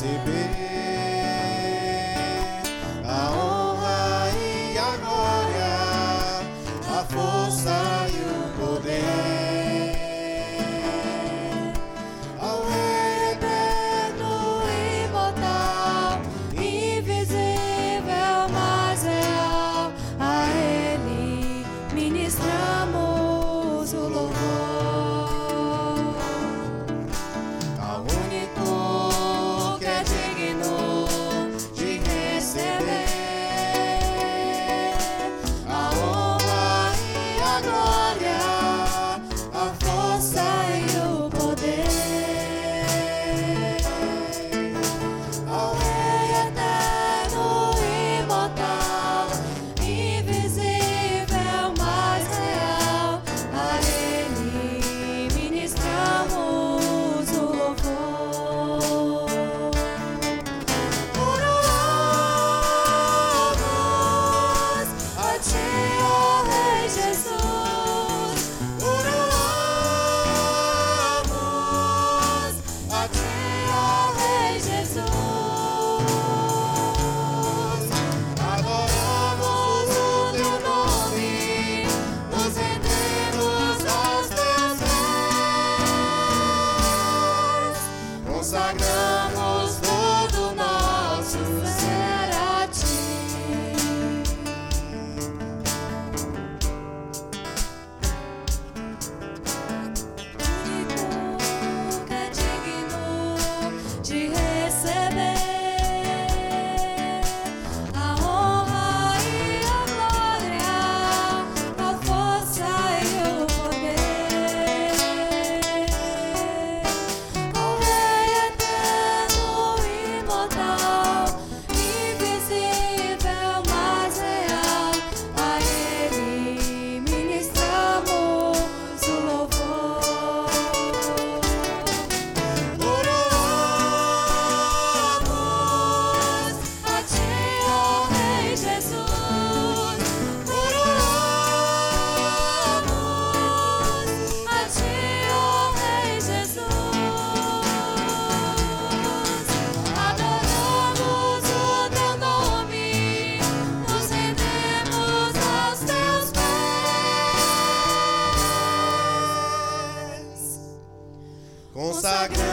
receber Max. Consagrado.